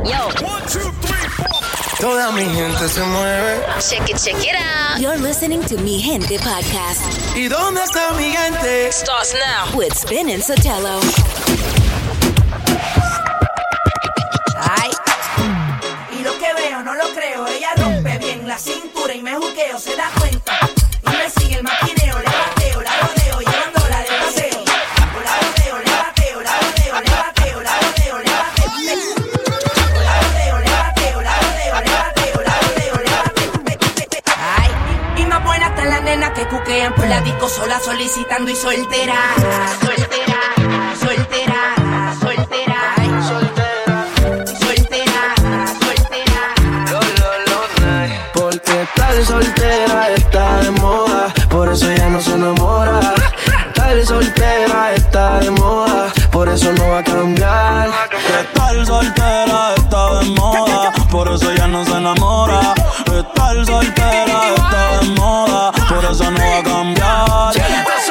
Yo. Toda mi gente se mueve. Check it, check it out. You're listening to Mi Gente podcast ¿Y dónde está mi gente? Starts now. with Spin and Sotelo. Ay. Y lo que veo, no lo creo. Ella rompe bien la cintura y me juqueo, se da la disco sola solicitando y soltera. Soltera, soltera, soltera. Ay, soltera, soltera. Porque tal soltera está de moda, por eso ella no se enamora. Tal soltera está de moda, por eso no va a cambiar. Estar soltera está de moda, por eso ya no se enamora. Estar soltera está de moda, personnes ont cambiado.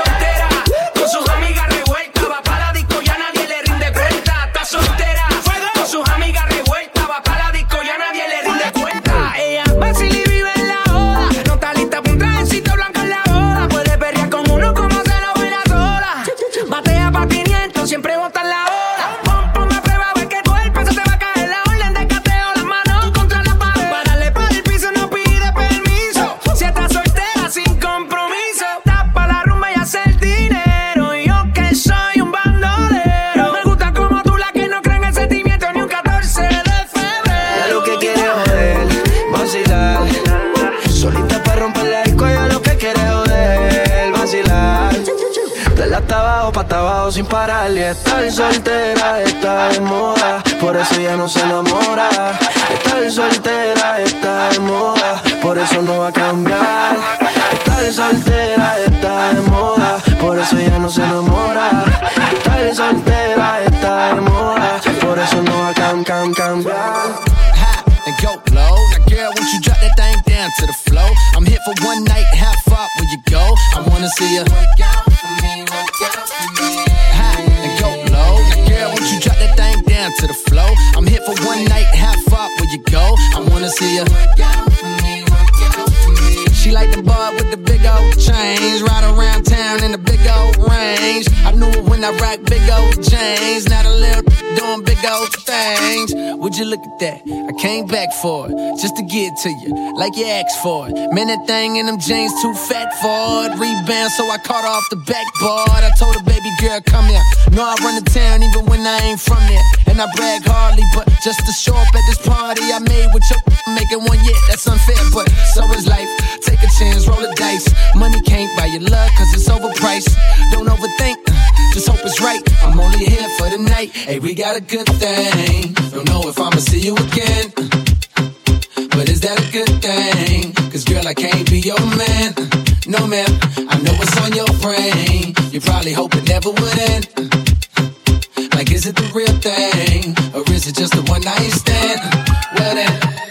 Sin parar. Y estar soltera está de moda, por eso ella no se enamora. Estar soltera está de moda, por eso no va a cambiar. Estar soltera está de moda, por eso ella no se enamora. Estar soltera está de moda, por eso no va a cam, cam, cambiar. and go low. Now, girl, won't you drop that thing down to the floor? I'm here for one night, how far will you go? I wanna see you down to the floor? I'm here for one night, how far will you go? I wanna see me. She like the bar with the big old chains, ride around town in the big old range. When I rock big old chains. not a little doing big old things. Would you look at that? I came back for it, just to get to you, like you asked for it. Man, that thing in them jeans too fat for it. Rebound, so I caught off the backboard. I told her, baby girl, come here. No, I run the town even when I ain't from there. And I brag hardly, but just to show up at this party I made with your making one yet. That's unfair, but so is life. Take a chance, roll the dice. Money can't buy your love, cause it's overpriced. Don't overthink, uh, just hope it's right. I'm only here for the night. Hey, we got a good thing. Don't know if I'ma see you again. But is that a good thing? Cause girl, I can't be your man. No, ma'am, I know what's on your brain. You probably hope it never would end. Like, is it the real thing? Or is it just a one night stand? Well, then.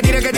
que tire, que.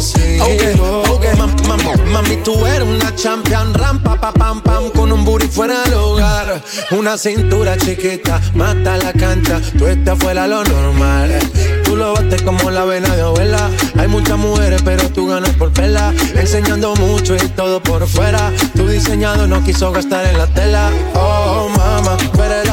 sigo. Okay, okay. mami, tú eres una champion, rampa, pa, pam, pam, con un booty fuera del hogar. Una cintura chiquita, mata la cancha, tú estás fuera lo normal. Tú lo bates como la vena de abuela. Hay muchas mujeres, pero tú ganas por vela. Enseñando mucho y todo por fuera. Tu diseñado no quiso gastar en la tela. Oh, mama, eres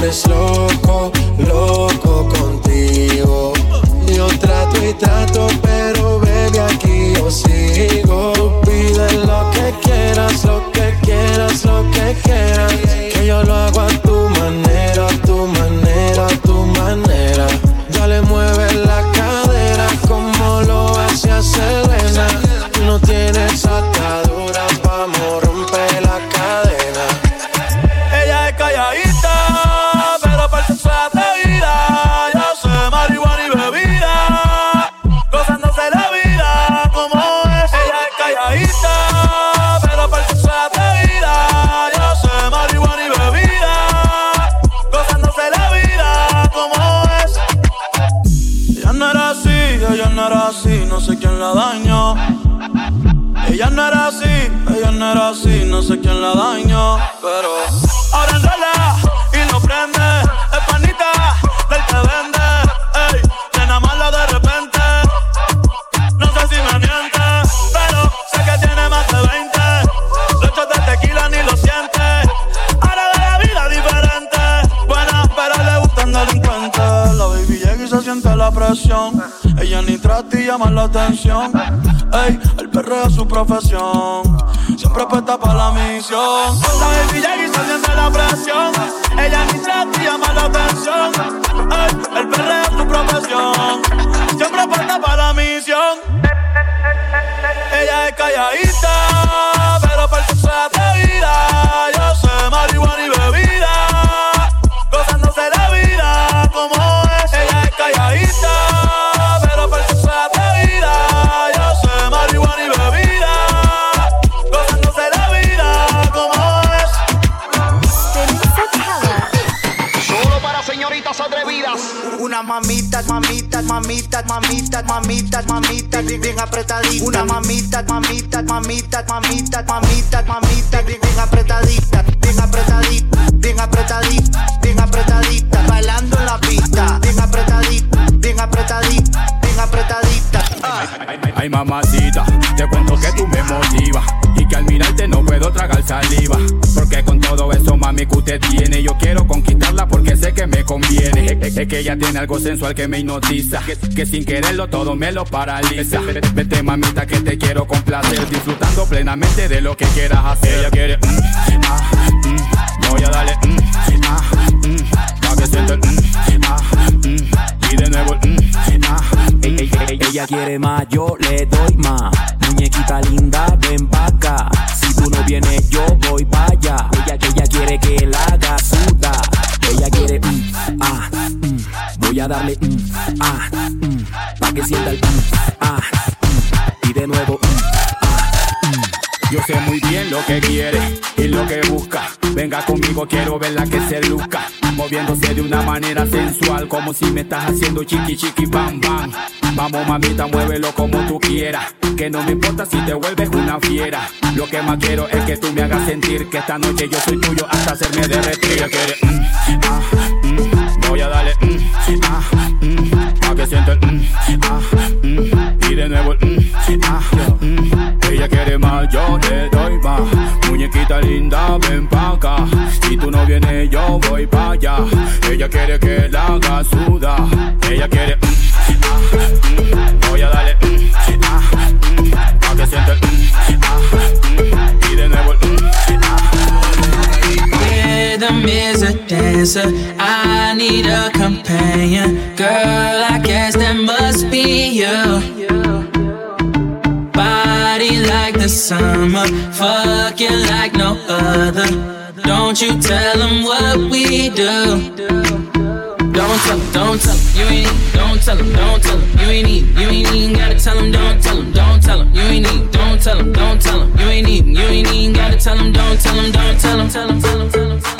Tienes loco, loco contigo. Yo trato y trato, pero baby aquí yo sigo. Tú pides lo que quieras, lo que quieras, lo que quieras. Que yo lo hago a tu manera, a tu manera, a tu manera. Ya le mueves la cadera como lo hacía Selena. No tienes era así, no sé quién la dañó, pero ahora enrola y lo prende, es panita del que vende, ey, te enamora de repente, no sé si me miente, pero sé que tiene más de 20, los shots de tequila ni lo siente, ahora de la vida diferente, buena pero le gustan delincuentes, la baby llega y se siente la presión, ella ni trata y llama la atención, ey, el perreo es su profesión, siempre puesta para la misión, la llega y se mamita, mamita, mamita, bien, bien apretadita. Una mamita, mamita, mamita, mamita, mamita, mamita, que ella tiene algo sensual que me hipnotiza, que, sin quererlo todo me lo paraliza. Vete mamita que te quiero complacer, disfrutando plenamente de lo que quieras hacer. Ella quiere, mm, ah, mm, voy a darle, mm, ah, mm, que sienta mm, ah, mm, y de nuevo el, mm, ah, Ey, ey, ey, ella quiere más, yo le doy más. Muñequita linda, ven pa' acá. Si tú no vienes, que quiere y lo que busca. Venga conmigo, quiero verla que se luzca. Moviéndose de una manera sensual, como si me estás haciendo chiqui chiqui bam bam. Vamos mamita, muévelo como tú quieras. Que no me importa si te vuelves una fiera. Lo que más quiero es que tú me hagas sentir que esta noche yo soy tuyo hasta hacerme derretir. Ella quiere, mm, ah, mm, voy a darle, mm, ah, mm, pa' que sienta el, mm, ah, quiere más, yo le doy más. Muñequita linda, ven pa' acá. Si tú no vienes, yo voy pa' allá. Ella quiere que la haga suda. Ella quiere. mm, ah, mm, voy a darle. mm, ah, mm, pa' que sienta el. mm, ah, mm, y de nuevo el. Rhythm is a dancer. I need a companion. Girl, I guess that must be you. The summer, fucking like no other. Don't you tell them what we do. Don't tell them, don't tell them, you ain't don't tell them, don't tell them, you ain't need, you ain't even gotta tell them, don't tell them, don't tell them, you ain't need, don't tell them, don't tell them, you ain't even, you ain't even gotta tell them, don't tell them, don't tell tell them, tell them, tell them, tell them,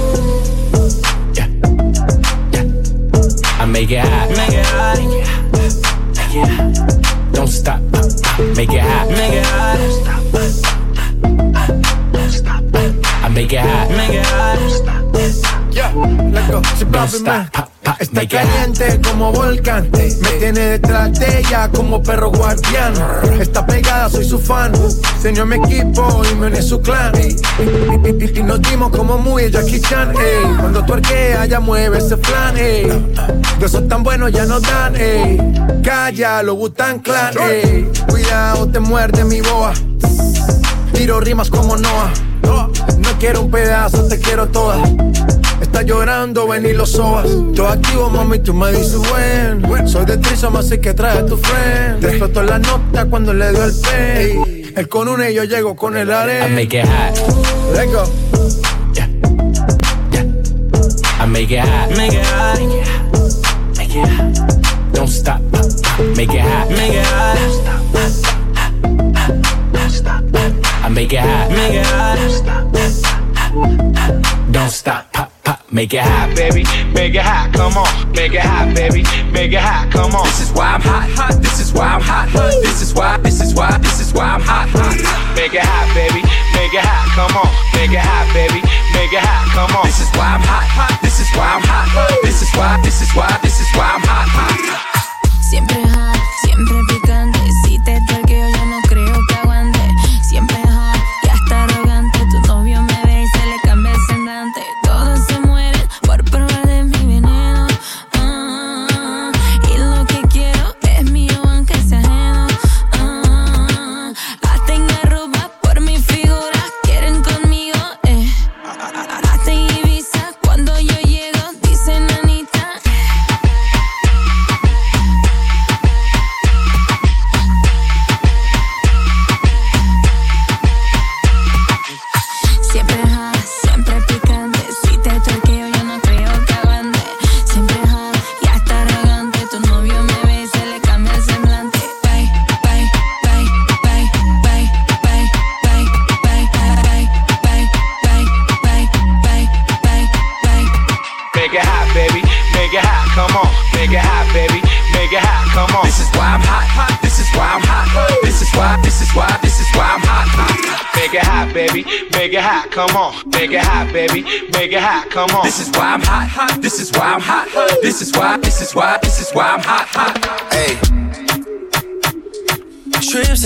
Make it hot. Make it hot. Make it hot. Don't stop. Make it hot. Make it hot. Don't stop. I make it hot. Make it hot. Yeah, let's go. Si Don't papi, stop. Está caliente como volcán. Me tiene detrás de ella como perro guardián. Está pegada, soy su fan. Se unió a mi equipo y me uní su clan. Y, nos dimos como muy Jackie Chan. ey. Cuando tu arquea, ya mueve ese flan. ey. De esos tan buenos ya no dan. ey. Calla, lo Butan Clan. ey. Cuidado, te muerde mi boa. Tiro rimas como Noah. No quiero un pedazo, te quiero toda. Está llorando, ven y lo sobas. Yo activo, mami, tú me dices buen. Soy de Trisom, así que trae a tu friend. Explotó la nota cuando le dio el pen. Él con una y yo llego con el I arena. make it hot. Let's go. I make it hot. Make it hot. Make it hot. Don't stop. Make it hot. Make it hot. I make it hot. Make it hot. Don't stop. Pop, pop. Make it hot. baby. Make it hot, come on. Make it hot, baby. Make it hot, come on. This is why I'm hot, hot. This is why I'm hot, hot. This is why, this is why, this is why I'm hot, hot. Make it hot, baby. Make it hot, come on. Make it hot, baby. Make it hot, come on. This is why I'm hot, hot.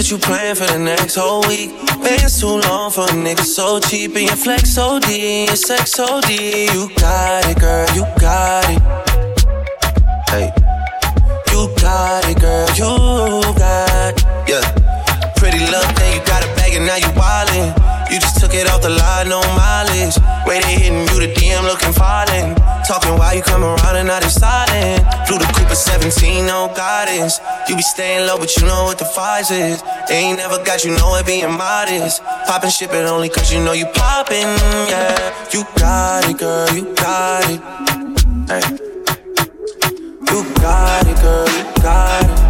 But you plan for the next whole week. It's too long for a nigga so cheap. And your flex so deep, your sex so deep. You got it, girl, you got it. Hey, you got it, girl, you got it. Yeah, pretty little thing, you got a bag and now you wildin'. You just took it off the line, no mileage. Way they hitting you, the DM looking falling. Talking why you come around and not inside seen no guidance. You be staying low, but you know what the vibe is. They ain't never got you, know it being modest. Poppin' shit, but only cause you know you poppin', yeah. You got it, girl, you got it. Hey. You got it, girl, you got it.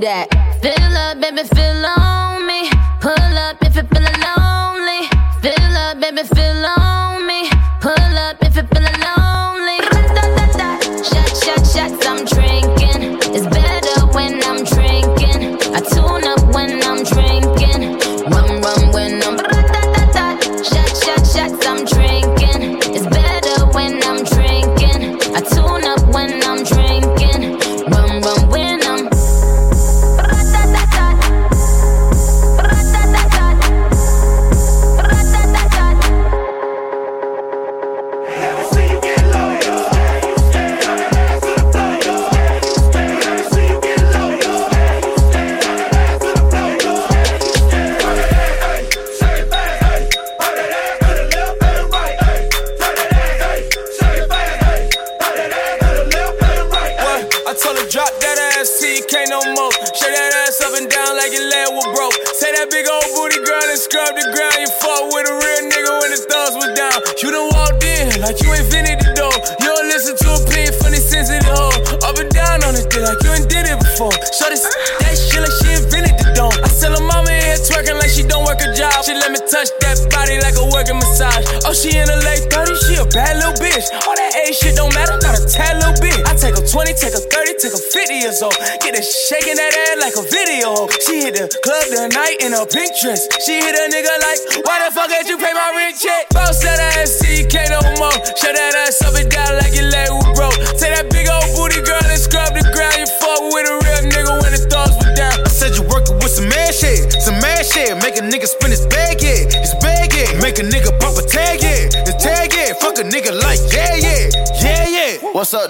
That.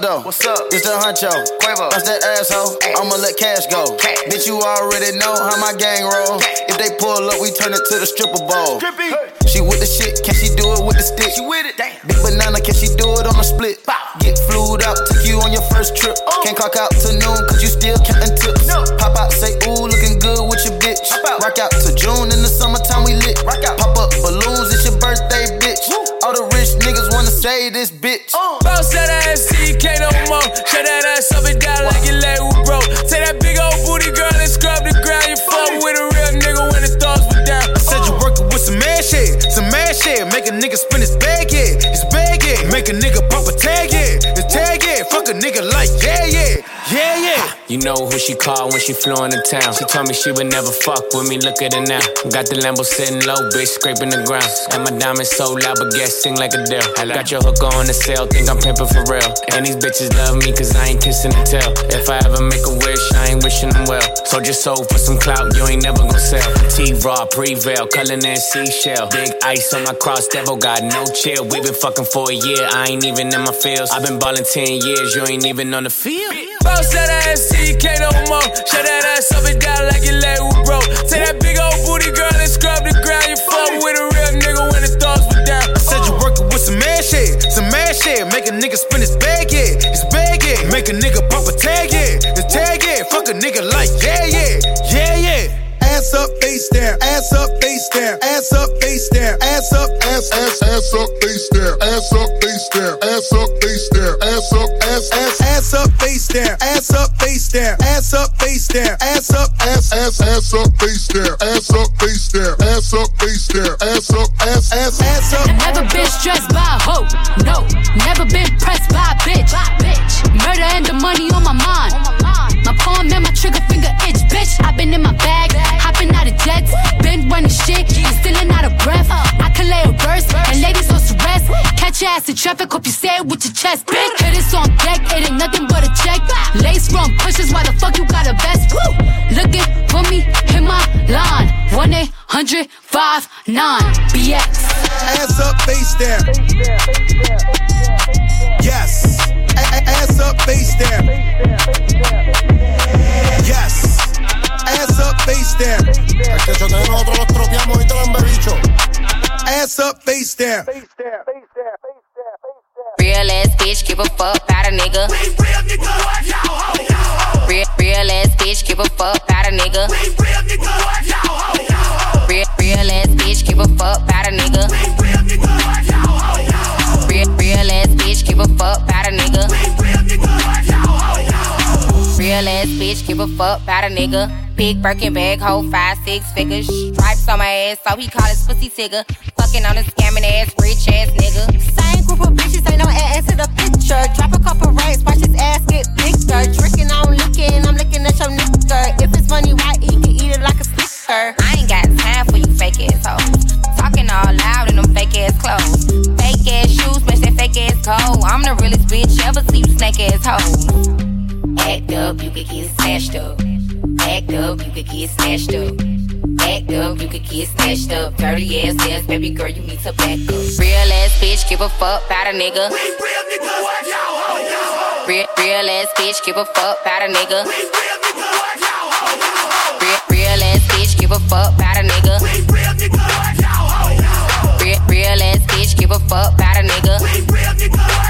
Up, though? What's up? It's the huncho. Quavo. That's that asshole. I'ma let cash go. Bitch, you already know how my gang roll. If they pull up, we turn it to the stripper ball. She with the shit, can she do it with the stick? She with it. Big banana, can she do it on a split? Get flued up, took you on your first trip. Oh. Can't clock out to noon, cause you still counting tips. Pop out, say, ooh, looking good with your bitch. Rock out to June in the know who she called when she flew into town. She told me she would never fuck with me. Look at her now. Got the Lambo sitting low, bitch, scraping the ground. And my diamonds so loud, but gas sing like a deal. Got your hook on the sale, think I'm pimping for real. And these bitches love me cause I ain't kissing the tail. If I ever make a wish, I ain't wishing them well. So just sold for some clout, you ain't never gonna sell. T Raw, Prevail, Cullen and Seashell. Big ice on my cross, devil got no chill. We been fucking for a year, I ain't even in my feels. I've been ballin' 10 years, you ain't even on the field. Bounce that ass you can't no more. Shut that ass up and down like your leg was broke. Take that big old booty girl and scrub the ground. You fuck with a real nigga when the thugs was down. I said you working with some mad shit, some mad shit. Make a nigga spin his bag, yeah, his bag, yeah. Make a nigga pop a tag, yeah, the tag, yeah. Fuck a nigga like, yeah, yeah, yeah. Ass up, face down. Ass up, face down. Ass up, face down. Ass up, ass, ass, ass up, face down. Ass up, face down. Ass up, face down. Ass up, ass, ass, ass up, face down. Ass up, face down. Ass up, face down. Ass up, ass, ass, ass up, face down. Ass up, face down. Ass up, face down. Ass up, ass, ass, ass up. Never been stressed by a hoe, no. Never been pressed by a bitch. Murder and the money on my mind. My palm and my trigger finger itch, bitch. i been in my bag, hopping out of jets. Been running shit, still out of breath. I can lay a verse, and ladies supposed to rest. Catch your ass in traffic, hope you say it with your chest, bitch. Hit this on deck, it ain't nothing but a check. Lace from pushes, why the fuck you got a vest? Looking for me, hit my line. 1 800 59 BX. Ass up, face down. Yes. A- ass up, face down. Yes. Ass up, face down. nosotros los tropeamos y te lo han bebicho. Ass up, face down. Real ass bitch, give a fuck about a nigga. Real, real ass bitch, give a fuck about a nigga. Real, real ass bitch, give a fuck about a nigga. We Real, nigga. real real ass bitch, give a fuck about a nigga. We Real ass bitch, give a fuck about a nigga. Big Birkin bag, hold five, six figures. Stripes on my ass, so he call his pussy tigger. Fucking on a scamming ass, rich ass nigga. Same group of bitches, ain't no ass to the picture. Drop a couple racks, watch his ass get bigger. Drinking, I'm licking, I'm licking at your nigga. If it's money why he can eat it like a snicker. I ain't got time for you fake ass hoes. Talking all loud in them fake ass clothes. Fake ass shoes, match that fake ass coat. I'm the realest bitch ever see you snake ass hoes. Act up, you could get snatched up. Act up, you could get snatched up. Act up, you could get snatched up. Dirty ass ass, baby girl, you need to back up. Real ass bitch, give a fuck about a nigga. Real, real ass bitch, give a fuck about a nigga. Real, real ass bitch, give a fuck about a nigga. Real, real ass bitch, give a fuck about a nigga. We Real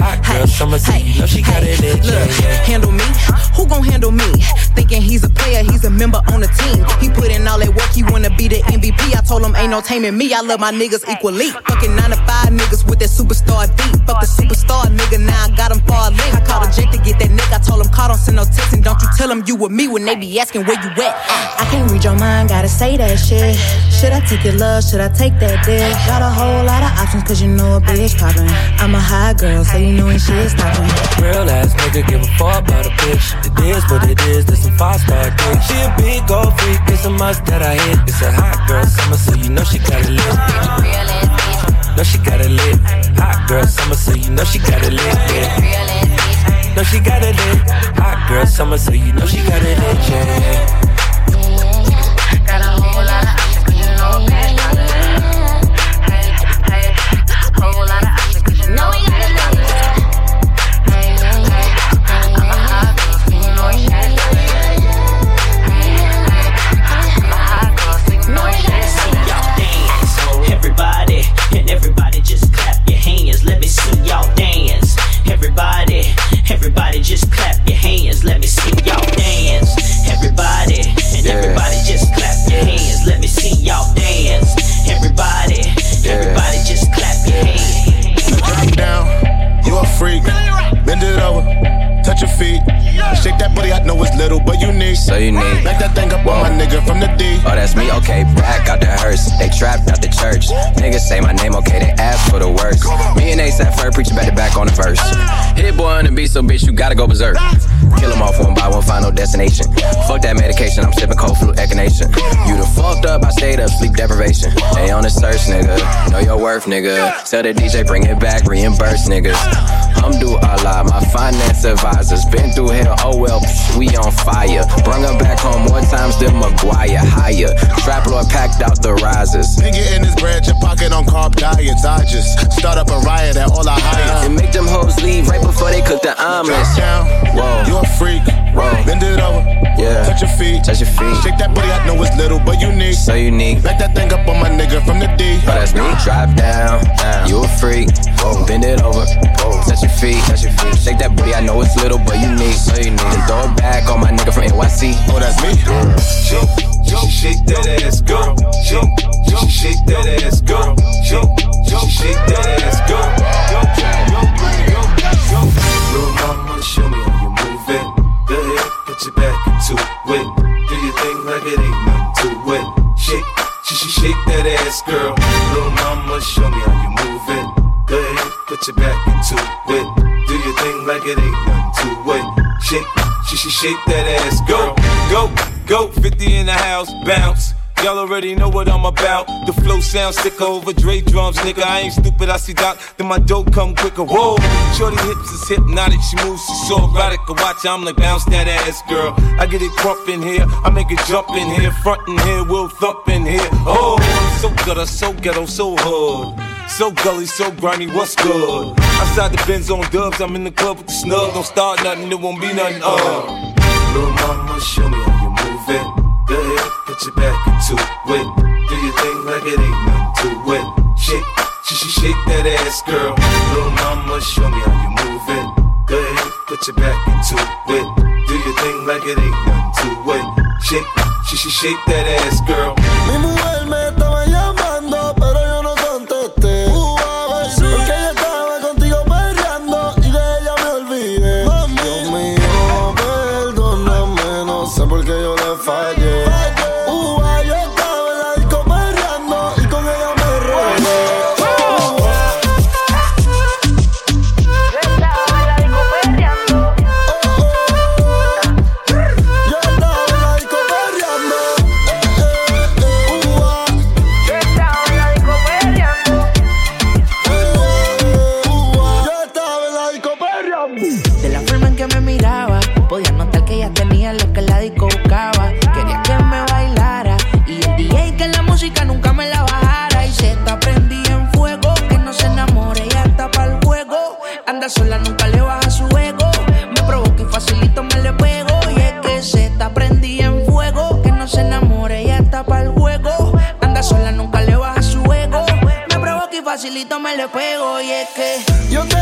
Hot girl summer, you know she got it lit. Yeah, Look, yeah. handle me? Who gon' handle me? Thinking he's a player, he's a member on the team. He put in all that work, he wanna be the MVP. I told him ain't no taming me. I love my niggas equally. Fucking nine to five niggas with that superstar deep. Fuck the superstar nigga, now I got him far link. I called a jet to get that nigga. I told him call, don't send no text, and don't you tell him you with me when they be asking where you at. Uh. I can't read your mind, gotta say that shit. Should I take your love? Should I take that dick? Got a whole lot of options, cause you know a bitch poppin'. I'm a high girl, so you know when shit's stoppin'. Real ass nigga, give a fuck about a bitch. It is what it is, this some five star dick. She a big gold freak, it's a must that I hit. It's a hot girl summer, so you know she got it lit. Know she got it lit. Hot girl summer, so you know she got it lit. Yeah. Know she got it lit. Hot girl summer, so you know she got it lit. Yeah. Everybody just clap your hands. Let me see touch your feet. Shake that booty, I know it's little, but you need. So unique. Back that thing up on my nigga from the D. Oh, that's me, okay. Back out the hearse. They trapped out the church. Niggas say my name, okay. They ask for the worst. Me and ASAP Ferg preaching back to back on the verse. Hit boy on the beat, so bitch, you gotta go berserk. Kill 'em off one by one, final destination. Fuck that medication, I'm sipping cold flu echinacea. You the fucked up, I stayed up, sleep deprivation. They on the search, nigga. Know your worth, nigga. Tell the DJ, bring it back, reimburse, niggas. I'm do a lot, my finance advisors. Been through hell, oh well, psh, we on fire. Bring her back home more times than Maguire. Higher. Trap Lord packed out the risers. Nigga in his bread, your pocket on carb diets. I just start up a riot at all I hire. And make them hoes leave right before they cook the omelets. Whoa. You a freak. Whoa. Bend it over, Yeah. touch your feet. Touch your feet. Shake that booty, I know it's little, but unique. So unique. Back that thing up on my nigga from the D. Oh, that's me. Drop down. You a freak. Bend it over. Touch your feet. Touch your feet. Shake that booty. I know it's little, but unique. So unique. Then throw it back on my nigga from NYC. Oh, that's me. Shake, shake that ass, go. Shake, shake, shake that ass, go. Shake, shake, shake that ass, go. Go, go, go, go, go. Little mama, show me how you it. Go ahead, put your back into it. Do your thing like it ain't nothing to it. Shake, shake, shake, shake that ass, girl. Little mama, show me how you move it. Go ahead, put your back into it. Do your thing like it ain't nothing to it. Shake, shake, shake, that ass, go, go, go. 50 in the house, bounce. Y'all already know what I'm about. The flow sounds sicker over Dre drums, nigga. I ain't stupid, I see Doc. Then my dope come quicker. Whoa, shorty hips is hypnotic. She moves, she's so erotic. I watch, I'm like bounce that ass, girl. I get it crump in here, I make it jump in here, front in here, we'll thump in here. Oh, So good, I'm so gutter, so ghetto, so hood. So gully, so grimy, what's good? Outside the Benz on dubs, I'm in the club with the snug. Don't start nothing, it won't be nothing. Uh. Little mama, show me how you move it. Go ahead, put your back into it. Do your thing like it ain't nothing to it. Shake, sh sh shake that ass, girl. Little mama, show me how you move it. Go ahead, put your back into it. Do your thing like it ain't nothing to it. Shake, sh sh shake that ass, girl. Tenía lo que la disco buscaba. Quería que me bailara y el DJ que la música nunca me la bajara. Y se está prendida en fuego, que no se enamore, ella está para el juego. Anda sola, nunca le baja su ego. Me provoca y facilito me le pego. Y es que se está prendida en fuego, que no se enamore, ella está para el juego. Anda sola, nunca le baja su ego. Me provoca y facilito me le pego. Y es que Yo tengo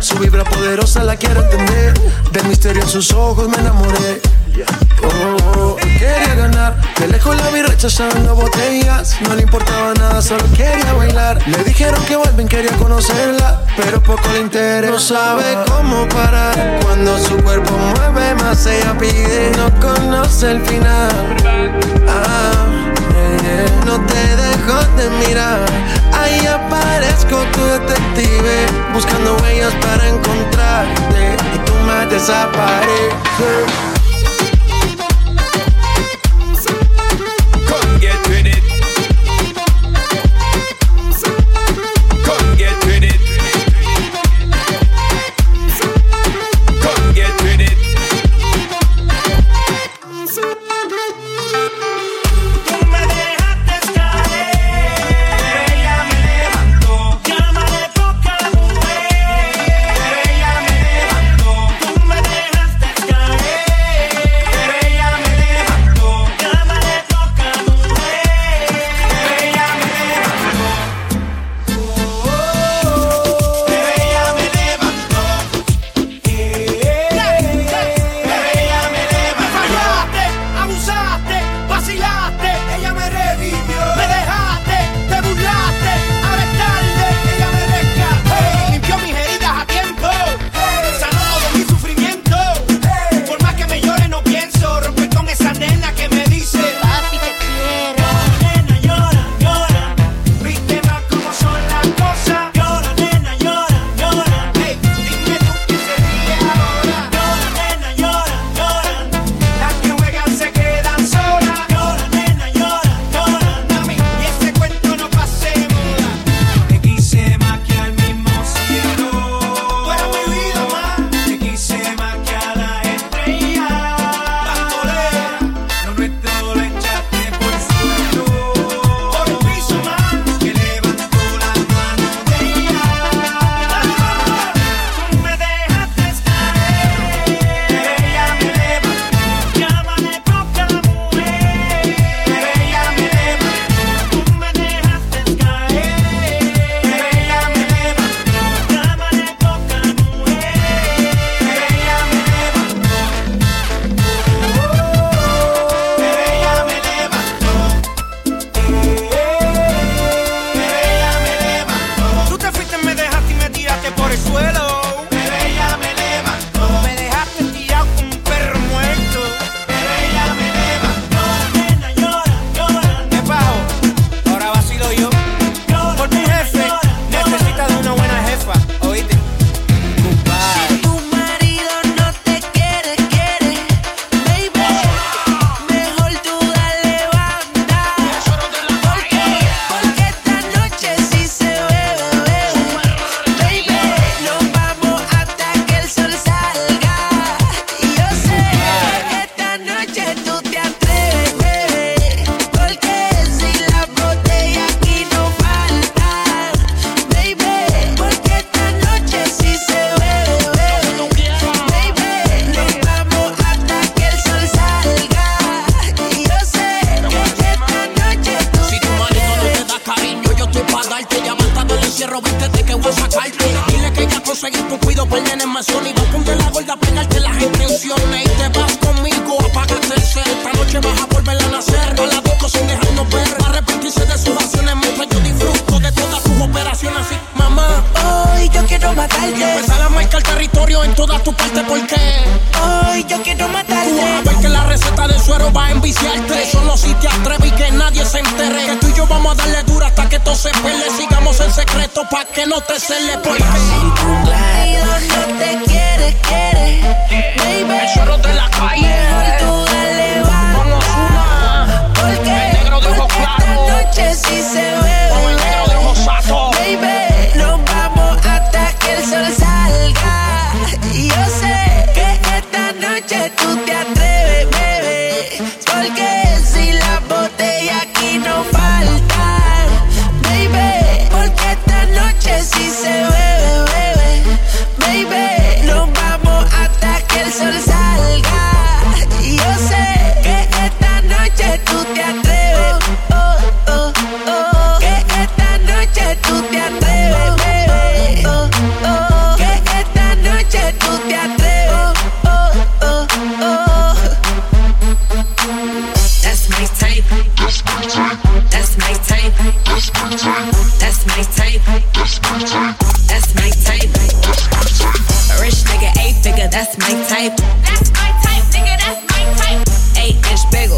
Su vibra poderosa la quiero entender. Del misterio en sus ojos me enamoré. Oh, oh, oh. Quería ganar, de lejos la vi rechazando botellas. No le importaba nada, solo quería bailar. Le dijeron que vuelven, quería conocerla, pero poco le interesa. No sabe cómo parar. Cuando su cuerpo mueve más, ella pide. No conoce el final. Ah, no te dejo de mirar. Ahí aparezco tu detective, buscando huellas para encontrarte. Y tú me desapareces.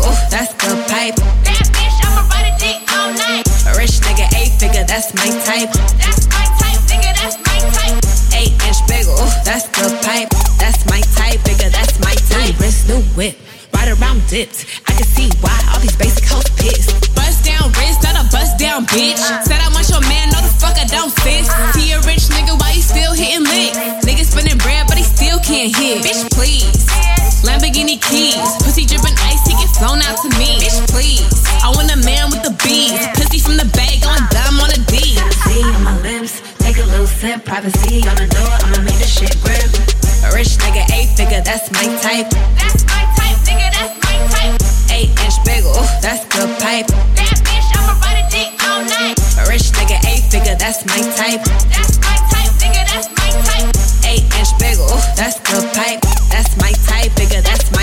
Inch. That's good pipe. That bitch, I'ma ride a dick all night. A rich nigga, eight figure. That's my type. That's my type, nigga. That's my type. Eight inch bagel. That's good pipe. That's my type, nigga. That's my type. New wrist, new whip. Right around dips. I can see why all these basic hoes pissed. Bust down wrist, not a bust down bitch. Said I want your man, no the fuck I don't sis. See a rich nigga, why he still hitting licks? Nigga spinning bread, but he still can't hit. Bitch, please. Lamborghini keys, pussy dripping ice, he get flown out to me. Bitch, please. I want a man with the bees, pussy from the bag, going dumb on a D. See on my lips, take a little sip, privacy on the door, I'ma make this shit grip. A rich nigga, eight figure, that's my type. That's my type, nigga, that's my type. Inch bagel, that's good pipe. That bitch, I'ma ride a dick all night. A rich nigga, eight figure, that's my type. That's my type, nigga, that's my type. Eight inch bagel, that's good pipe. That's my type, nigga, that's my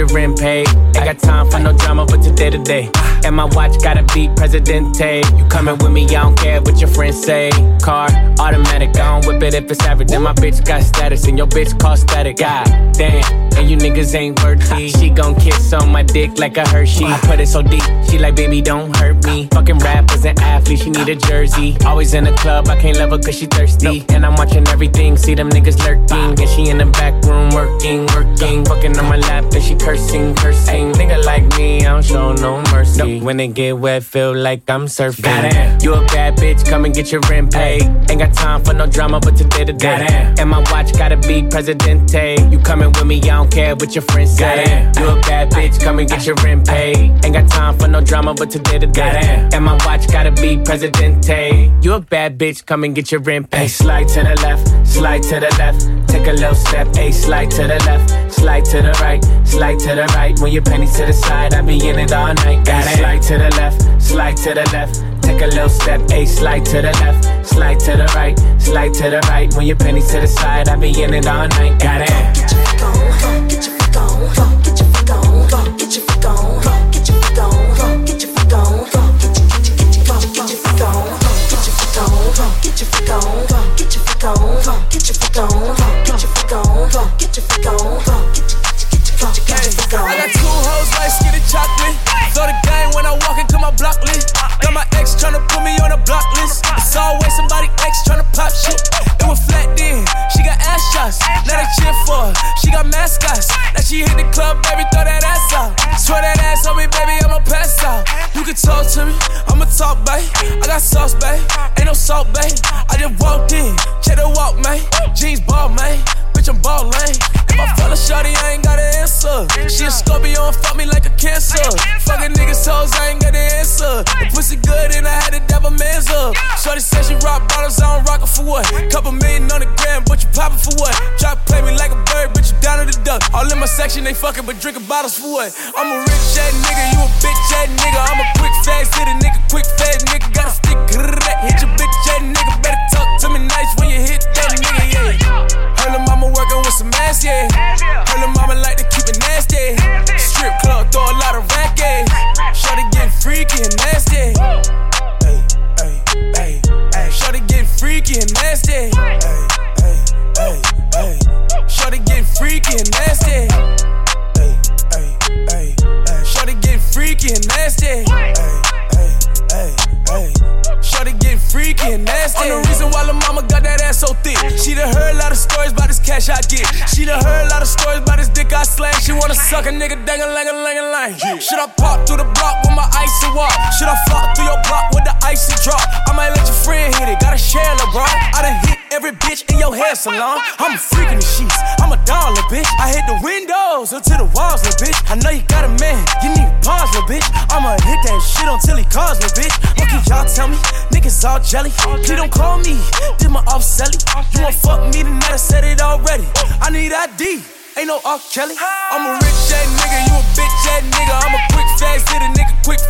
your rent paid. Ain't got time for no drama, but today to day. And my watch gotta beat Presidente. You coming with me, I don't care what your friends say. Car, automatic, I don't whip it if it's average. And my bitch got status, and your bitch cost static. God damn, and you niggas ain't worthy. She gon' kiss on my dick like a Hershey. I put it so deep, she like, baby, don't hurt me. Fucking rappers and athletes, she need a jersey. Always in the club, I can't love her cause she thirsty. And I'm watching everything, see them niggas lurking. And she in the back room working, working. Fucking on my lap, and she cursing, cursing. Nigga like me, I don't show no mercy. When it get wet, feel like I'm surfing. Goddamn. You a bad bitch, come and get your rent paid. Ain't got time for no drama, but today to day. And my watch gotta be Presidente. You coming with me, I don't care what your friends say. You a bad bitch, come and get your rent paid. Ain't got time for no drama, but today to day. And my watch gotta be Presidente. You a bad bitch, come and get your rent paid. Slide to the left, slide to the left. Take a little step, a slide to the left, slide to the right, slide to the right. When your pennies to the side, I be in it all night. Got it. Slide to the left, slide to the left. Take a little step, a slide to the left, slide to the right, slide to the right. When your pennies to the side, I be in it all night. Got it. I drinking bottles for what? I'm a Should I pop through the block with my ice icy walk? Should I flop through your block with the ice icy drop? I might let your friend hit it. Gotta share LeBron. I done hit every bitch in your hair salon. I'm a freak in the sheets. I'm a dollar bitch. I hit the windows until the walls, little bitch. I know you got a man. You need pause, little bitch. I'ma hit that shit until he calls, little bitch. What can y'all tell me? Niggas all jelly. Please don't call me. Did my off selly. You won't fuck me tonight. I said it already. I need ID. Ain't no R. Kelly. I'm a rich ass nigga, you a bitch ass nigga. I'm a quick fast hit a nigga, quick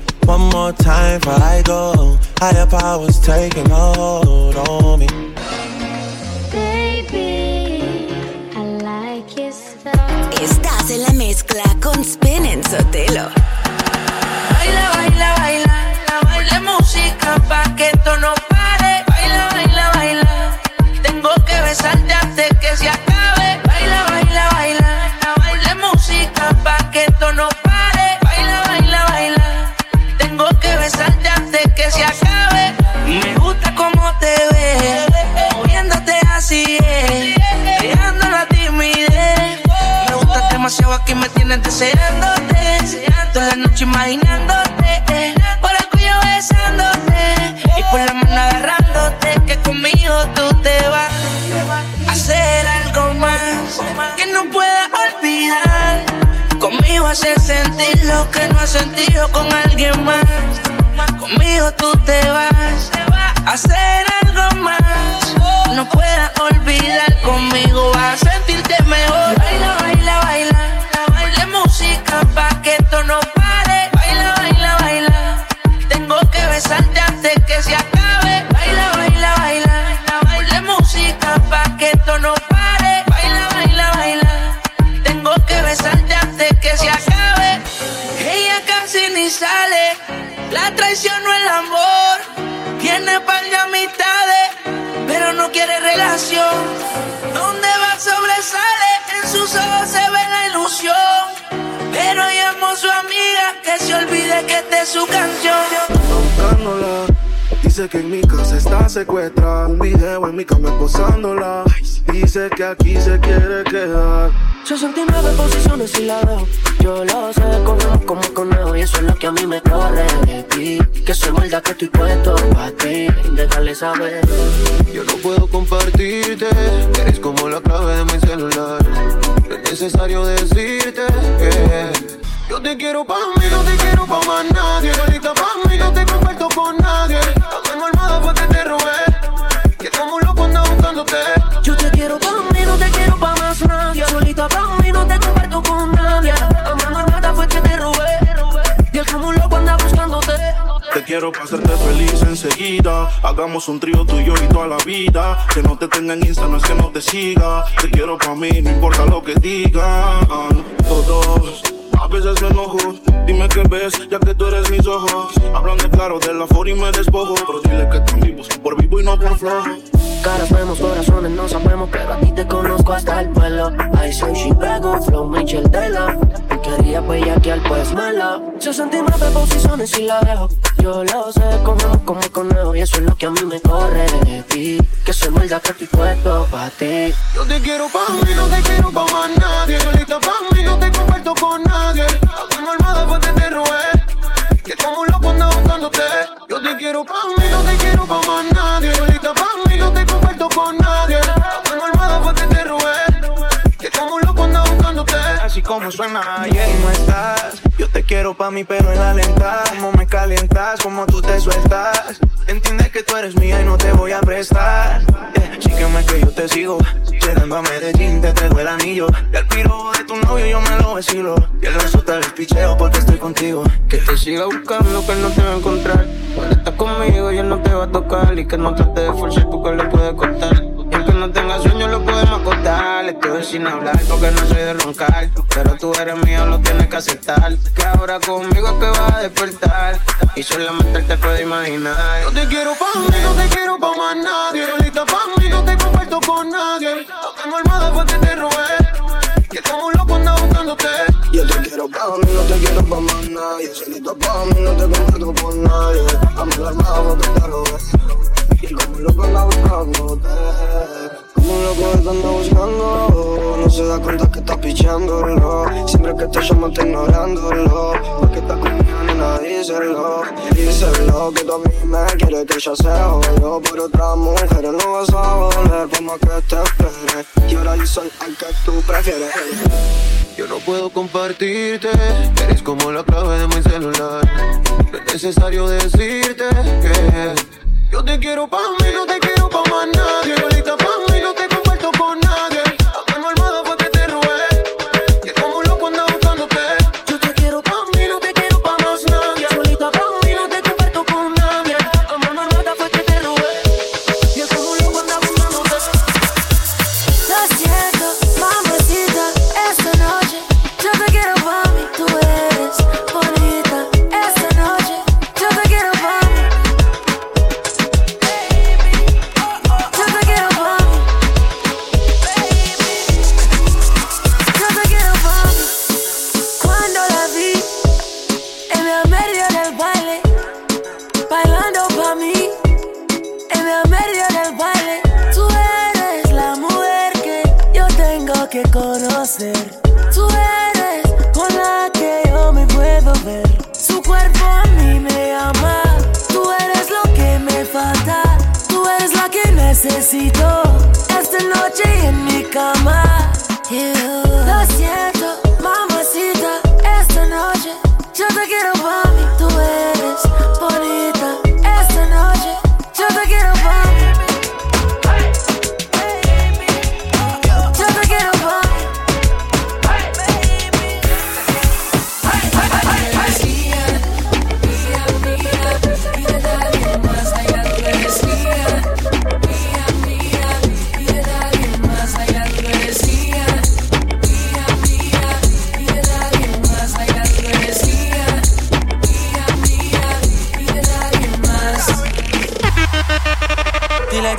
One more time before I go. Higher powers taking a hold on me. Baby, I like your style. Estás en la mezcla con Spin en Sotelo. Baila, baila, baila, baila música pa' que esto no pare. Baila, baila, baila, tengo que besarte antes que se acabe. Aquí me tienes deseándote, toda la noche imaginándote, por el cuello besándote y por la mano agarrándote que conmigo tú te vas a hacer algo más que no pueda olvidar. Conmigo hacer sentir lo que no has sentido con alguien más. Conmigo tú te vas a hacer algo más. No puedas olvidar conmigo, vas a que se olvide que esta es su canción. buscándola. Dice que en mi casa está secuestrada. Un video en mi cama posándola. Dice que aquí se quiere quedar. 69 posiciones y la veo. Yo lo sé, corremos como conejo y eso es lo que a mí me corre de ti. Que soy maldad que estoy puesto para ti. Déjale saber. Yo no puedo compartirte. Eres como la clave de mi celular. No es necesario decirte que. Yo te quiero pa' mí, no te quiero pa' más nadie. Solita pa' mí, no te comparto con nadie. La mano armada fue que te robé. Que como un loco anda buscándote. Yo te quiero pa' mí, no te quiero pa' más nadie. Solita pa' mí, no te comparto con nadie. A mano armada fue que te robé. Y el como un loco anda buscándote. Te quiero pa' hacerte feliz enseguida. Hagamos un trío tuyo y toda la vida. Que no te tenga en Insta, no es que no te siga. Te quiero pa' mí, no importa lo que digan. Todos. A veces me enojo, dime qué ves, ya que tú eres mis ojos. Hablando claro de la for y me despojo. Pero dile que están vivos, por vivo y no por flojo. Caras vemos, corazones no sabemos, pero a ti te conozco hasta el vuelo. I say she pego, flow Michel. Y quería bellaquear, pues mela. 69 posiciones y la dejo. Yo lo sé, como como conejo, y eso es lo que a mí me corre de ti. Que soy maldad que estoy puesto pa' ti. Yo te quiero pa' mí, no te quiero pa' más nadie. Solita pa' mí, no te comparto con nadie. Mano armada fue que te robé. Que como un loco anda buscándote. Yo te quiero pa' mí, no te quiero pa' más nadie. Solita pa' mí, no te comparto con nadie. Así como suena, yeah, y no estás. Yo te quiero pa' mí, pero en la lenta. Como me calientas, como tú te sueltas. Entiendes que tú eres mía y no te voy a prestar. Yeah, sígueme que yo te sigo. Llegando a Medellín, te traigo el anillo. Y al piro de tu novio yo me lo vacilo. Y el resto te picheo porque estoy contigo. Que te siga buscando, que no te va a encontrar. Cuando estás conmigo y él no te va a tocar. Y que no trate de forzar porque le puede costar. Y aunque no tenga sueño, acostar. Estoy sin hablar porque no soy de roncar. Pero tú eres mío, lo tienes que aceptar. Que ahora conmigo es que vas a despertar. Y solamente te puede imaginar. Yo te quiero pa' mí, no te quiero pa' más nadie. Solita pa' mí, no te comparto con nadie. La mano armada fue que te robé. Que como un loco anda buscándote. Yo te quiero pa' mí, no te quiero pa' más nadie. Solito pa' mí, no te comparto con nadie. A mí la armada fue que te robé. Y como un loco anda buscándote. Un loco te anda buscando. No se da cuenta que está pichándolo. Siempre que te llamo está ignorándolo. Porque está conmigo, nena, díselo. Díselo que tú a mí me quieres que ya se jodió por otra mujer. No vas a volver, por más que te espere. Y ahora yo soy el que tú prefieres. Yo no puedo compartirte, eres como la clave de mi celular. No es necesario decirte que yo te quiero pa' mí, no te quiero pa' más nadie. Solita pa' mí,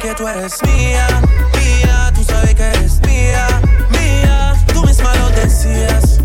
Que tú eres mía, mía, tú sabes que eres mía, mía, tú misma lo decías.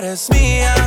Dile que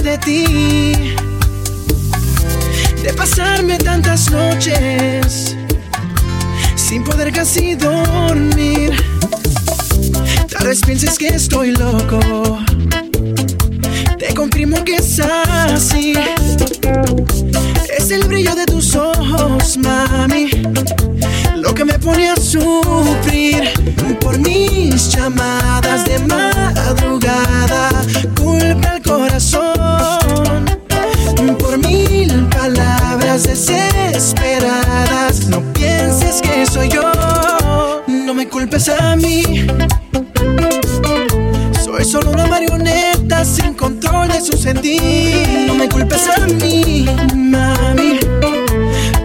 de ti, de pasarme tantas noches sin poder casi dormir. Tal vez pienses que estoy loco, te confirmo que es así. Es el brillo de tus ojos, mami, lo que me pone a sufrir por mis llamadas de madrugada No pienses que soy yo, no me culpes a mí. Soy solo una marioneta sin control de su sentir. No me culpes a mí, mami.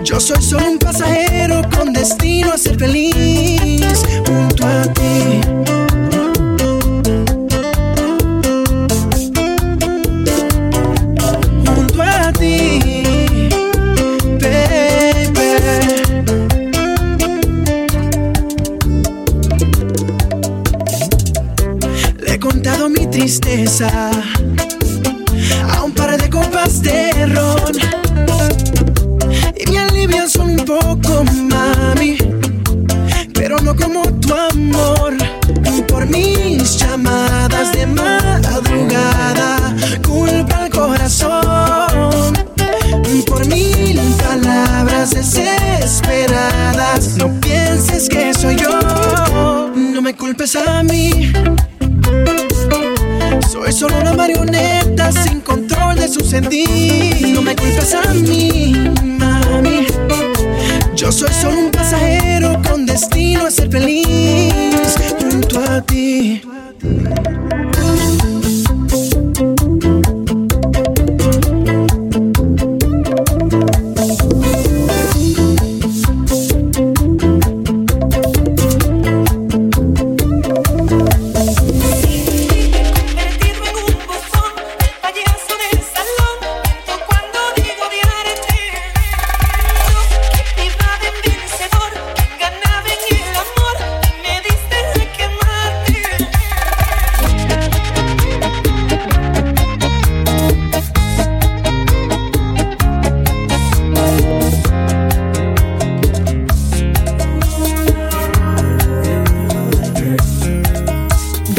Yo soy solo un pasajero con destino a ser feliz. vuelves a mí. Soy solo una marioneta sin control de su sentir. No me culpes a mí, mami. Yo soy solo un pasajero con destino a ser feliz. Junto a ti.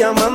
llama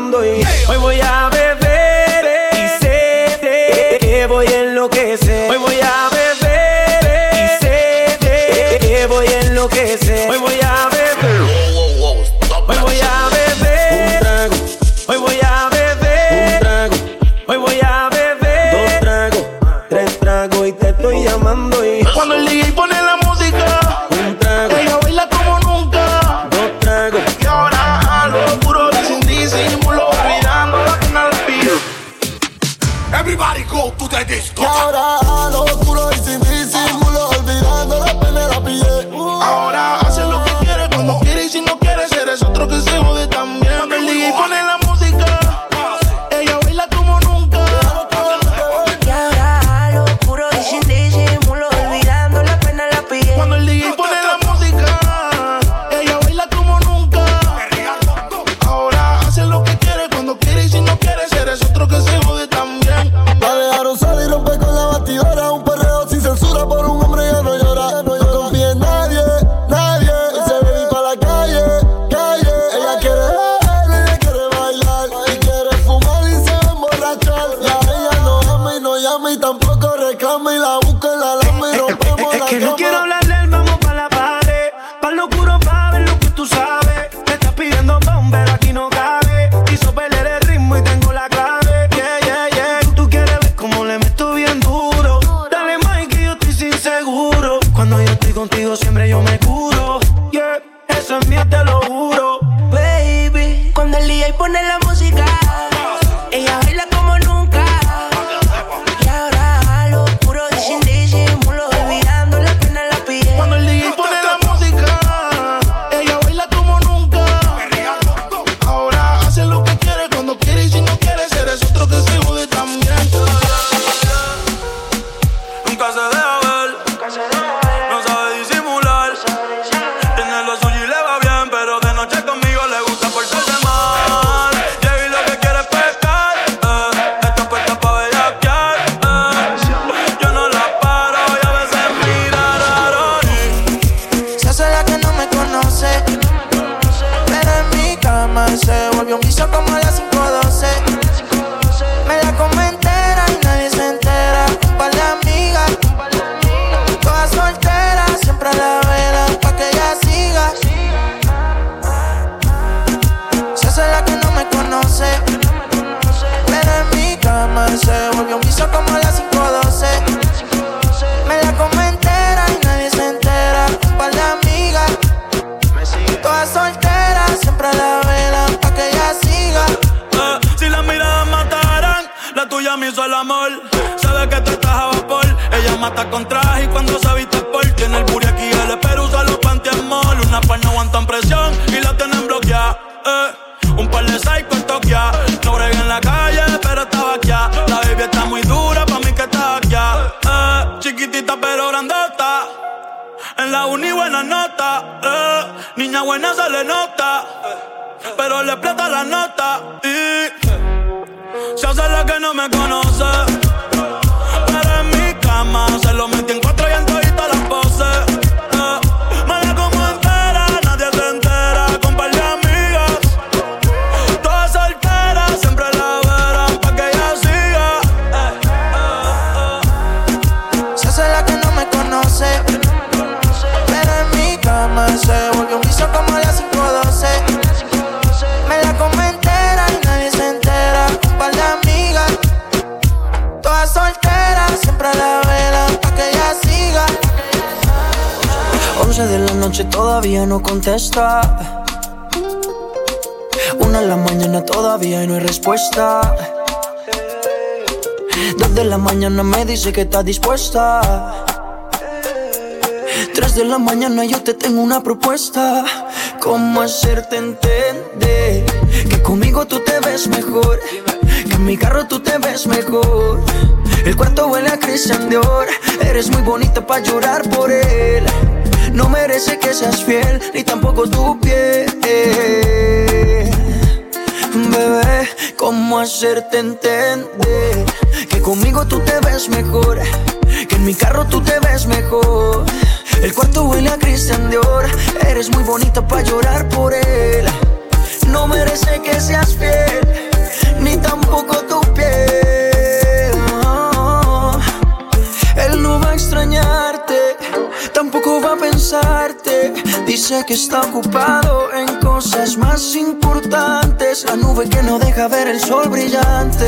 mañana me dice que está dispuesta. 3 de la mañana yo te tengo una propuesta. ¿Cómo hacerte entender que conmigo tú te ves mejor? Que en mi carro tú te ves mejor. El cuarto huele a Christian Dior. Eres muy bonita para llorar por él. No merece que seas fiel, ni tampoco tu piel. Bebé, ¿cómo hacerte entender? Conmigo tú te ves mejor, que en mi carro tú te ves mejor. El cuarto huele a Cristian Dior, eres muy bonita para llorar por él. No merece que seas fiel, ni tampoco tu piel. Ah, él no va a extrañarte, tampoco va a pensarte. Dice que está ocupado en cosas más importantes. La nube que no deja ver el sol brillante.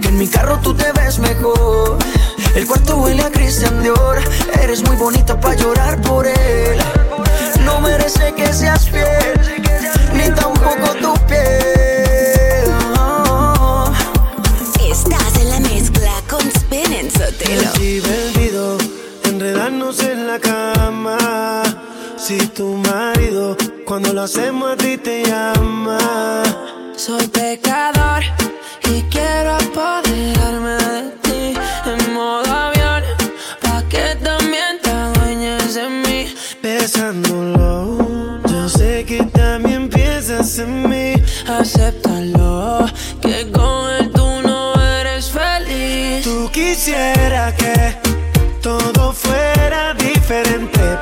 Que en mi carro tú te ves mejor. El cuarto huele a Christian Dior. Eres muy bonita para llorar por él. No merece que seas fiel, ni tampoco tu piel. Estás en la mezcla con Spin en Sotelo. Es divertido enredarnos en la cama. Si tu marido, cuando lo hacemos a ti te llama. Soy pecado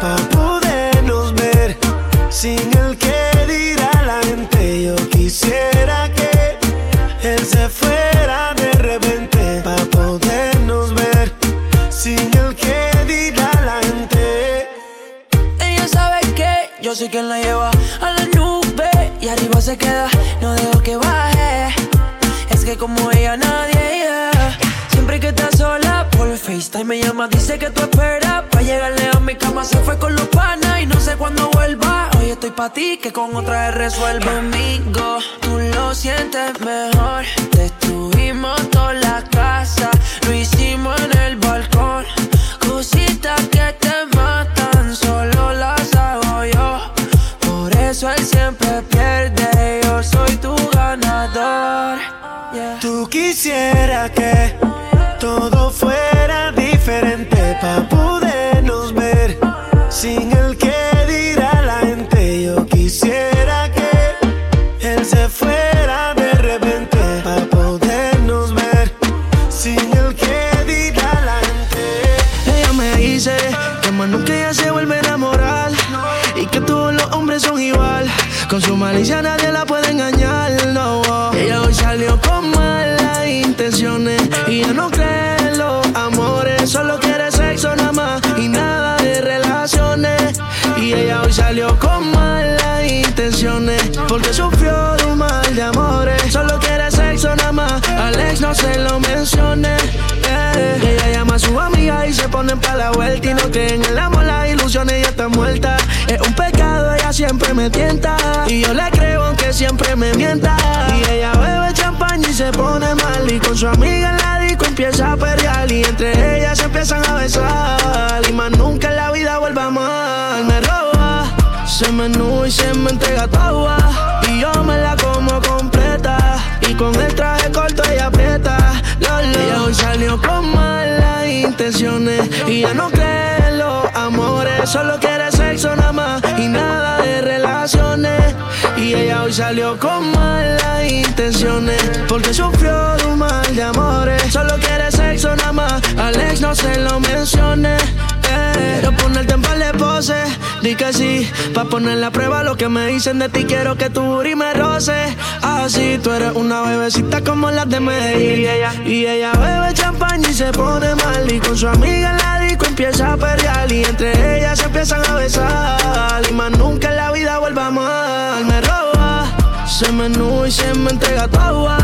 para podernos ver sin el que dirá la gente. Yo quisiera que él se fuera de repente para podernos ver sin el que dirá la gente. Ella sabe que yo soy quien la lleva a la nube y arriba se queda, no dejo que baje. Es que como ella nadie. Siempre que estás sola por FaceTime me llama, dice que tú esperas pa llegarle a Se fue con los panas y no sé cuándo vuelva. Hoy estoy pa ti que con otra resuelvo. Conmigo tú lo sientes mejor. Destruimos toda la casa, lo hicimos en el balcón. Cositas que te matan, solo las hago yo. Por eso él siempre pierde, yo soy tu ganador. Tú quisiera que todo Malicia nadie la puede engañar, no. Ella hoy salió con malas intenciones y ya no cree en los amores, solo quiere sexo nada más y nada de relaciones. Y ella hoy salió con malas intenciones porque sufrió de un mal de amores, solo quiere sexo nada más. Alex no se lo mencione. eh. Ella llama a su amiga y se ponen pa' la vuelta y no creen en amor, las siempre me tienta y yo le creo aunque siempre me mienta. Y ella bebe champaña y se pone mal y con su amiga en la disco empieza a perrear y entre ellas se empiezan a besar y más nunca en la vida vuelva mal. Me roba, se menú y se me entrega toda y yo me la como completa y con el traje corto ella aprieta. Lo, lo. Ella hoy salió con malas intenciones y ya no cree en los amores, solo quiere salió con malas intenciones porque sufrió de un mal de amores, solo quiere sexo nada más. Alex no se lo mencione. Eh, Quiero ponerte en par de poses, di que sí, pa' poner la prueba lo que me dicen de ti. Quiero que tu booty me roce. Así tú eres una bebecita como las de Medellín. Y ella, y ella bebe champaña y se pone mal. Y con su amiga en la disco empieza a perrear. Y entre ellas se empiezan a besar. Y más nunca en la vida vuelva mal. Me se menú y se me entrega toda.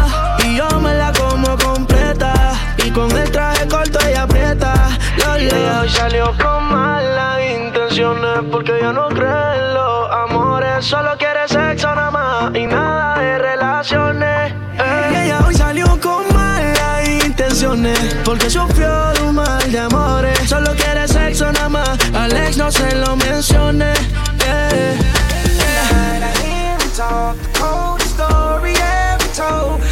Y yo me la como completa. Y con el traje corto ella aprieta. Lo. Ella hoy salió con malas intenciones porque ella no cree en los amores. Solo quiere sexo nada más y nada de relaciones. Eh. Ella hoy salió con malas intenciones porque sufrió de un mal de amores. Solo quiere sexo nada más. Alex no se lo mencione. Eh. talk. The coldest story ever told.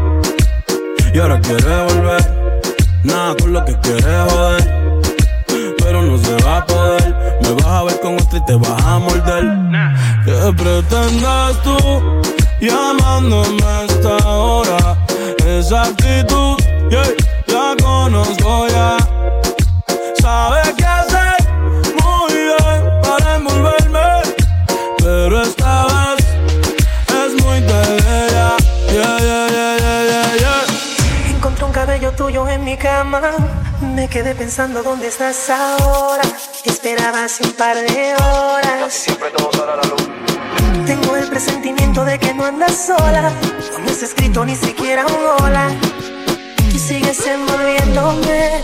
Y ahora quieres volver. Nada con lo que quieres joder. Pero no se va a poder. Me vas a ver con otra y te vas a morder. ¿Qué pretendes tú llamándome a esta hora? Esa actitud, yeah, la conozco ya. Sabes cama. Me quedé pensando dónde estás ahora. Esperaba hace un par de horas. Siempre todo sale a la luz. Tengo el presentimiento de que no andas sola. No has escrito ni siquiera un hola. Y sigues envolviéndome.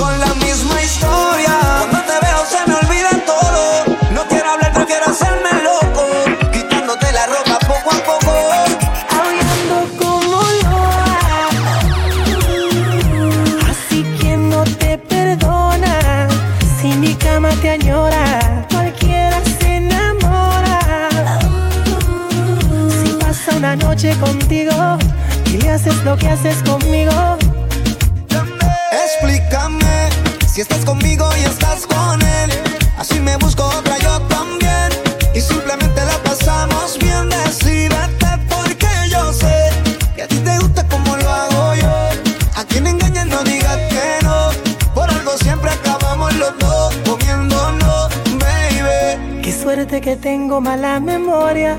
Con la misma historia. Cuando te veo se me olvida contigo y le haces lo que haces conmigo. Explícame si estás conmigo y estás con él. Así me busco otra yo también. Y simplemente la pasamos bien. Decídete porque yo sé que a ti te gusta como lo hago yo. A quien engañas no digas que no. Por algo siempre acabamos los dos comiéndonos, baby. Qué suerte que tengo mala memoria.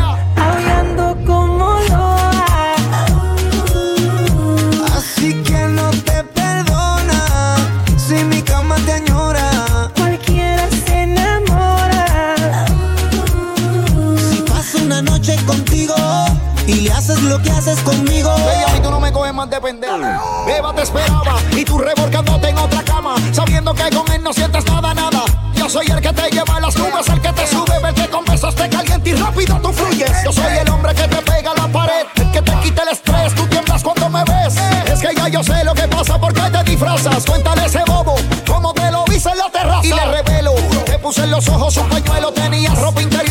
Beba te esperaba y tú revolcándote en otra cama, sabiendo que con él no sientes nada, nada. Yo soy el que te lleva a las nubes, el que te sube, el que con te calienta y rápido tú fluyes. Yo soy el hombre que te pega la pared, que te quita el estrés, tú tiemblas cuando me ves. Es que ya yo sé lo que pasa porque te disfrazas. Cuéntale ese bobo cómo te lo hice en la terraza. Y le revelo, te puse en los ojos un pañuelo, tenías ropa interior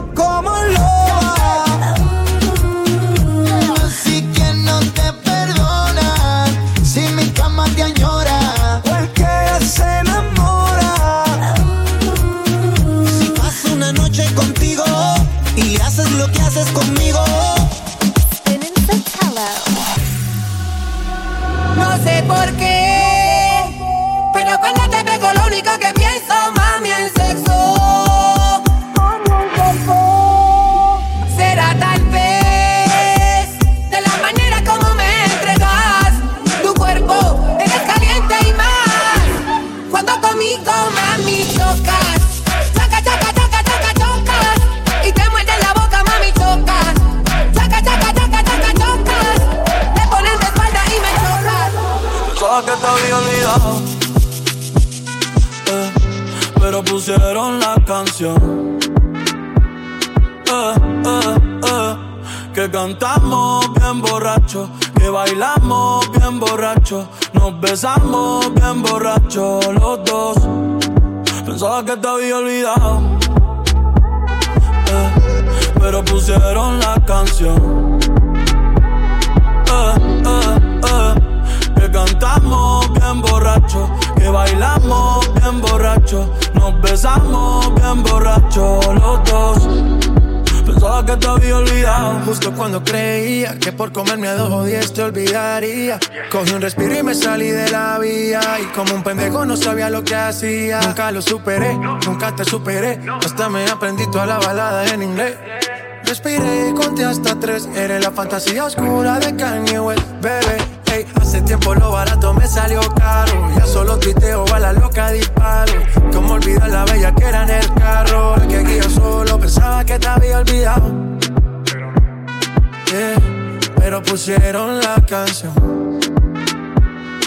conmigo. Nos besamos bien borracho los dos. Pensaba que te había olvidado. eh, pero pusieron la canción. Eh, eh, que cantamos bien borracho, que bailamos bien borrachos, nos besamos bien borrachos los dos. Pensaba que te había olvidado. Justo cuando creía que por comerme a dos o diez te olvidaría. Cogí un respiro y me salí de la vía. Y como un pendejo no sabía lo que hacía. Nunca lo superé, nunca te superé. Hasta me aprendí toda la balada en inglés. Respiré y conté hasta tres. Eres la fantasía oscura de Kanye West, bebé. Hey, hace tiempo lo barato me salió caro. Ya solo tuiteo a la loca disparo. Como olvidar la bella que era en el carro. La que guía solo pensaba que te había olvidado. Yeah, pero pusieron la canción.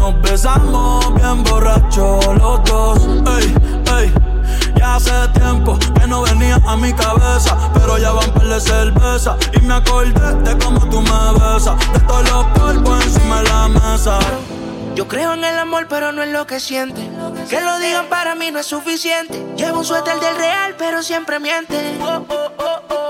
nos besamos bien borrachos los dos. Ey, ey. Ya hace tiempo que no venía a mi cabeza, pero ya van par de cerveza y me acordé de cómo tú me besas, de todos los polvos encima de la mesa. Yo creo en el amor, pero no en lo que siente. Que lo digan para mí no es suficiente. Llevo un suéter del real, pero siempre miente. Oh, oh, oh,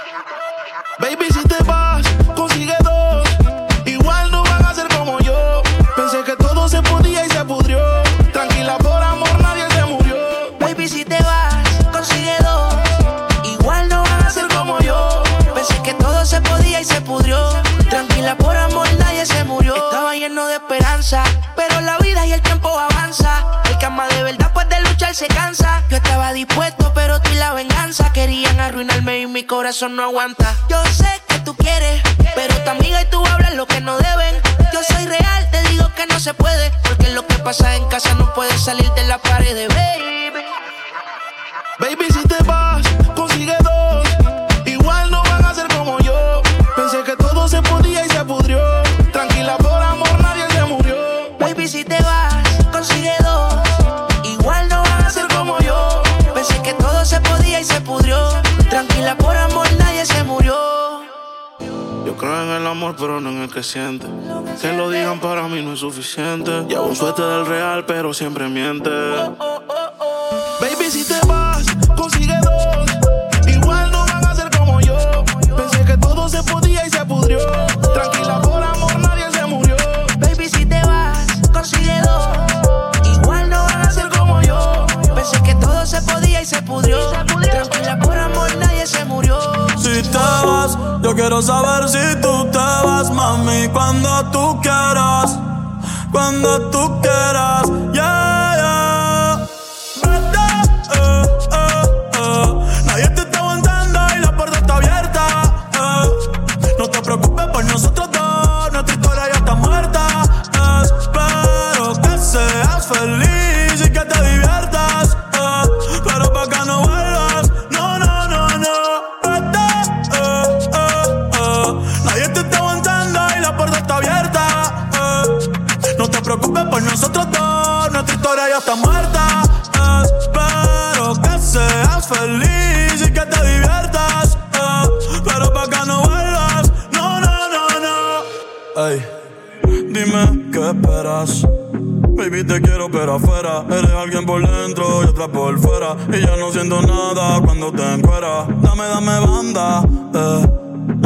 De pero la vida y el tiempo avanza. El que de verdad, pues de luchar se cansa. Yo estaba dispuesto, pero tú y la venganza querían arruinarme y mi corazón no aguanta. Yo sé que tú quieres, pero tu amiga y tú hablan lo que no deben. Yo soy real, te digo que no se puede, porque lo que pasa en casa no puede salir de la pared, baby. Baby, si te vas, consigue dos. Igual no van a ser como yo. Pensé que todo se podía y Baby, si te vas, consigue dos. Igual no van a ser como yo. Pensé que todo se podía y se pudrió. Tranquila, por amor, nadie se murió. Yo creo en el amor, pero no en el que siente. Que lo digan para mí no es suficiente. Llevo un suerte del real, pero siempre miente. Baby, si te vas, consigue dos. Igual no van a ser como yo. Pensé que todo se podía y se pudrió. Se y se pudrió. Tranquila, por amor, nadie se murió. Si te vas, yo quiero saber si tú te vas, mami, cuando tú quieras, cuando tú quieras, yeah, yeah. Por fuera Y ya no siento nada cuando te encueras Dame, dame banda, eh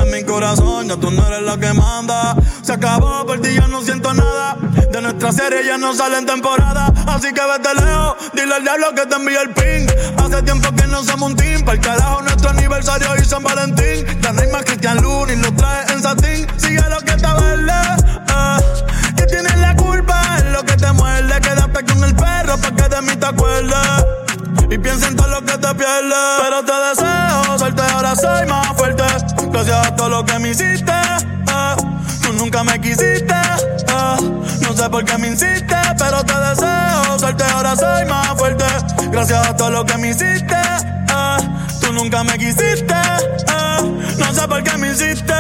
En mi corazón, ya tú no eres la que manda. Se acabó, por ti ya no siento nada. De nuestra serie ya no sale en temporada. Así que vete lejos, dile al diablo que te envíe el ping. Hace tiempo que no somos un team. Para el carajo, nuestro aniversario y San Valentín. Ya no hay más Cristian Luna lo trae en satín. Sigue lo que está verde. eh. Tienes la culpa, es lo que te muerde. Quédate con el perro para que de mí te acuerdes. Y piensa en todo lo que te pierdes. Pero te deseo suerte, ahora soy más fuerte. Gracias a todo lo que me hiciste. eh. Tú nunca me quisiste. eh. No sé por qué me insiste, pero te deseo suerte, ahora soy más fuerte. Gracias a todo lo que me hiciste. eh. Tú nunca me quisiste. No sé por qué me hiciste.